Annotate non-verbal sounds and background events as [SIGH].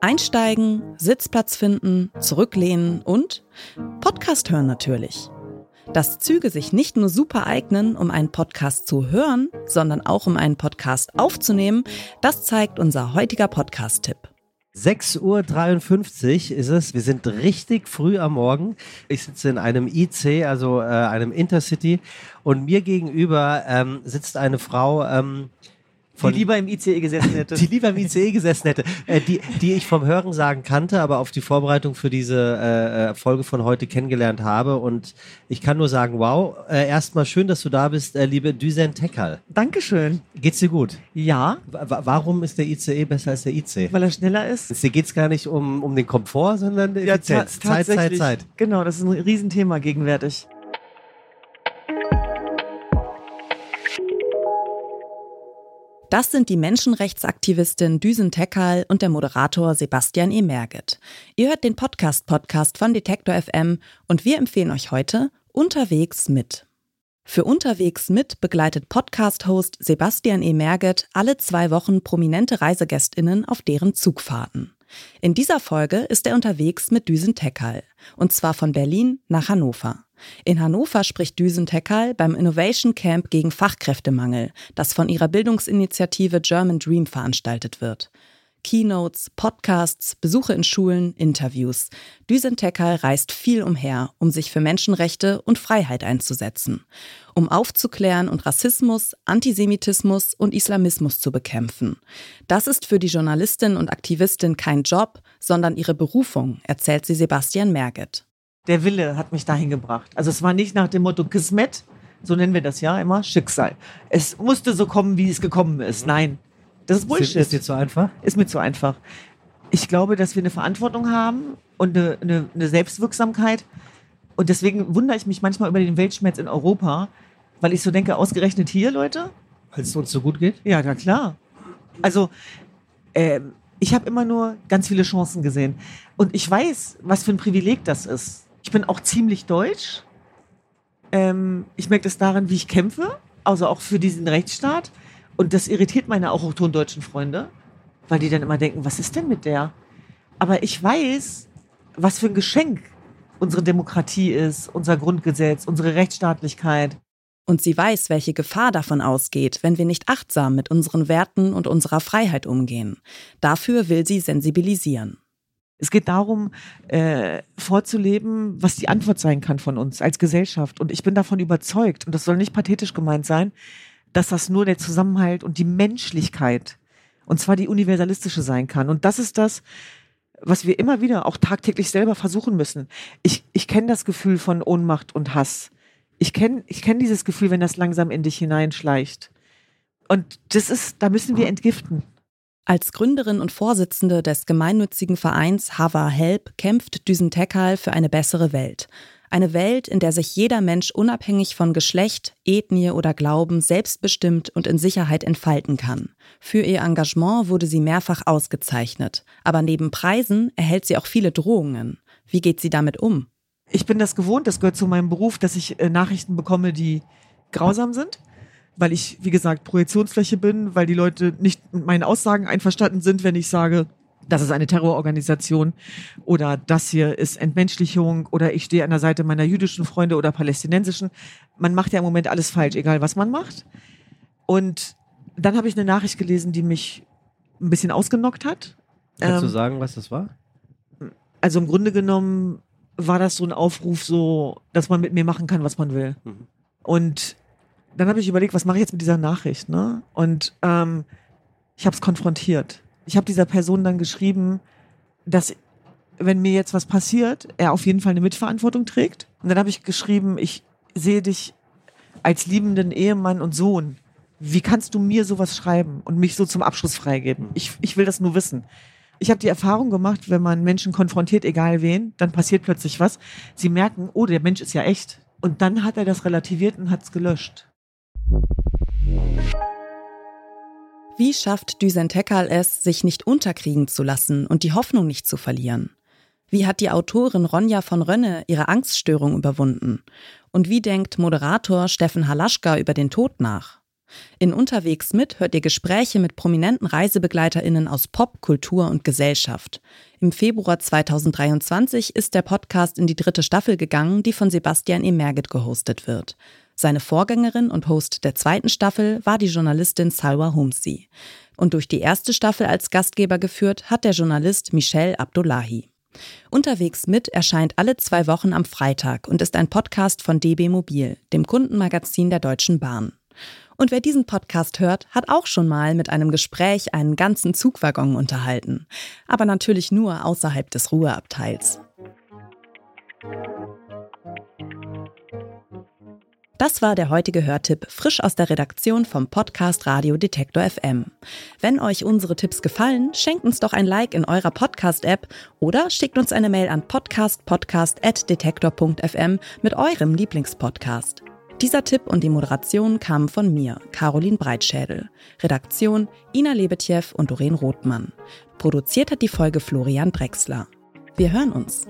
Einsteigen, Sitzplatz finden, zurücklehnen und Podcast hören natürlich. Dass Züge sich nicht nur super eignen, um einen Podcast zu hören, sondern auch um einen Podcast aufzunehmen, das zeigt unser heutiger Podcast-Tipp. 6.53 Uhr ist es. Wir sind richtig früh am Morgen. Ich sitze in einem IC, also äh, einem Intercity. Und mir gegenüber ähm, sitzt eine Frau, ähm, von, die lieber im ICE gesessen hätte. [LAUGHS] die lieber im ICE gesessen hätte. Äh, die, die ich vom Hörensagen kannte, aber auf die Vorbereitung für diese äh, äh, Folge von heute kennengelernt habe. Und ich kann nur sagen, wow, äh, erstmal schön, dass du da bist, äh, liebe Düsen Tekal. Dankeschön. Geht's dir gut? Ja. W warum ist der ICE besser als der IC? Weil er schneller ist. Dir geht's gar nicht um, um den Komfort, sondern die Effizienz. Ja, Zeit, Zeit, Zeit. Genau, das ist ein Riesenthema gegenwärtig. Das sind die Menschenrechtsaktivistin Düsen Tekal und der Moderator Sebastian E. Merget. Ihr hört den Podcast-Podcast von Detektor FM und wir empfehlen euch heute Unterwegs mit. Für Unterwegs mit begleitet Podcast-Host Sebastian E. Merget alle zwei Wochen prominente ReisegästInnen auf deren Zugfahrten. In dieser Folge ist er unterwegs mit Düsen Tekal. Und zwar von Berlin nach Hannover. In Hannover spricht Düsen Tekal beim Innovation Camp gegen Fachkräftemangel, das von ihrer Bildungsinitiative German Dream veranstaltet wird. Keynotes, Podcasts, Besuche in Schulen, Interviews. Düsen Tekal reist viel umher, um sich für Menschenrechte und Freiheit einzusetzen, um aufzuklären und Rassismus, Antisemitismus und Islamismus zu bekämpfen. Das ist für die Journalistin und Aktivistin kein Job, sondern ihre Berufung, erzählt sie Sebastian Merget der Wille hat mich dahin gebracht. Also es war nicht nach dem Motto Kismet, so nennen wir das ja immer, Schicksal. Es musste so kommen, wie es gekommen ist. Nein, das ist Bullshit. Ist dir zu einfach? Ist mir zu einfach. Ich glaube, dass wir eine Verantwortung haben und eine, eine, eine Selbstwirksamkeit. Und deswegen wundere ich mich manchmal über den Weltschmerz in Europa, weil ich so denke, ausgerechnet hier, Leute. Weil es uns so gut geht? Ja, na klar. Also, ähm, ich habe immer nur ganz viele Chancen gesehen. Und ich weiß, was für ein Privileg das ist. Ich bin auch ziemlich deutsch. Ähm, ich merke das daran, wie ich kämpfe, also auch für diesen Rechtsstaat. Und das irritiert meine auch deutschen Freunde, weil die dann immer denken, was ist denn mit der? Aber ich weiß, was für ein Geschenk unsere Demokratie ist, unser Grundgesetz, unsere Rechtsstaatlichkeit. Und sie weiß, welche Gefahr davon ausgeht, wenn wir nicht achtsam mit unseren Werten und unserer Freiheit umgehen. Dafür will sie sensibilisieren. Es geht darum, äh, vorzuleben, was die Antwort sein kann von uns als Gesellschaft. Und ich bin davon überzeugt, und das soll nicht pathetisch gemeint sein, dass das nur der Zusammenhalt und die Menschlichkeit, und zwar die universalistische sein kann. Und das ist das, was wir immer wieder auch tagtäglich selber versuchen müssen. Ich, ich kenne das Gefühl von Ohnmacht und Hass. Ich kenne ich kenn dieses Gefühl, wenn das langsam in dich hineinschleicht. Und das ist, da müssen wir entgiften. Als Gründerin und Vorsitzende des gemeinnützigen Vereins Hava Help kämpft Düsen Tekal für eine bessere Welt. Eine Welt, in der sich jeder Mensch unabhängig von Geschlecht, Ethnie oder Glauben selbstbestimmt und in Sicherheit entfalten kann. Für ihr Engagement wurde sie mehrfach ausgezeichnet. Aber neben Preisen erhält sie auch viele Drohungen. Wie geht sie damit um? Ich bin das gewohnt, das gehört zu meinem Beruf, dass ich äh, Nachrichten bekomme, die grausam sind weil ich, wie gesagt, Projektionsfläche bin, weil die Leute nicht mit meinen Aussagen einverstanden sind, wenn ich sage, das ist eine Terrororganisation oder das hier ist Entmenschlichung oder ich stehe an der Seite meiner jüdischen Freunde oder palästinensischen. Man macht ja im Moment alles falsch, egal was man macht. Und dann habe ich eine Nachricht gelesen, die mich ein bisschen ausgenockt hat. Kannst ähm, du sagen, was das war? Also im Grunde genommen war das so ein Aufruf, so, dass man mit mir machen kann, was man will. Mhm. Und dann habe ich überlegt, was mache ich jetzt mit dieser Nachricht, ne? Und ähm, ich habe es konfrontiert. Ich habe dieser Person dann geschrieben, dass wenn mir jetzt was passiert, er auf jeden Fall eine Mitverantwortung trägt. Und dann habe ich geschrieben, ich sehe dich als liebenden Ehemann und Sohn. Wie kannst du mir sowas schreiben und mich so zum Abschluss freigeben? Ich, ich will das nur wissen. Ich habe die Erfahrung gemacht, wenn man Menschen konfrontiert, egal wen, dann passiert plötzlich was. Sie merken, oh, der Mensch ist ja echt. Und dann hat er das relativiert und hat es gelöscht. Wie schafft Düsen Tekal es, sich nicht unterkriegen zu lassen und die Hoffnung nicht zu verlieren? Wie hat die Autorin Ronja von Rönne ihre Angststörung überwunden? Und wie denkt Moderator Steffen Halaschka über den Tod nach? In Unterwegs mit hört ihr Gespräche mit prominenten ReisebegleiterInnen aus Pop, Kultur und Gesellschaft. Im Februar 2023 ist der Podcast in die dritte Staffel gegangen, die von Sebastian E. Merget gehostet wird. Seine Vorgängerin und Host der zweiten Staffel war die Journalistin Salwa Humsi. Und durch die erste Staffel als Gastgeber geführt hat der Journalist Michel Abdullahi. Unterwegs mit erscheint alle zwei Wochen am Freitag und ist ein Podcast von DB Mobil, dem Kundenmagazin der Deutschen Bahn. Und wer diesen Podcast hört, hat auch schon mal mit einem Gespräch einen ganzen Zugwaggon unterhalten. Aber natürlich nur außerhalb des Ruheabteils. Das war der heutige Hörtipp, frisch aus der Redaktion vom Podcast Radio Detektor FM. Wenn euch unsere Tipps gefallen, schenkt uns doch ein Like in eurer Podcast-App oder schickt uns eine Mail an podcastpodcast.detektor.fm mit eurem Lieblingspodcast. Dieser Tipp und die Moderation kamen von mir, Caroline Breitschädel. Redaktion Ina Lebetjew und Doreen Rothmann. Produziert hat die Folge Florian Drexler. Wir hören uns.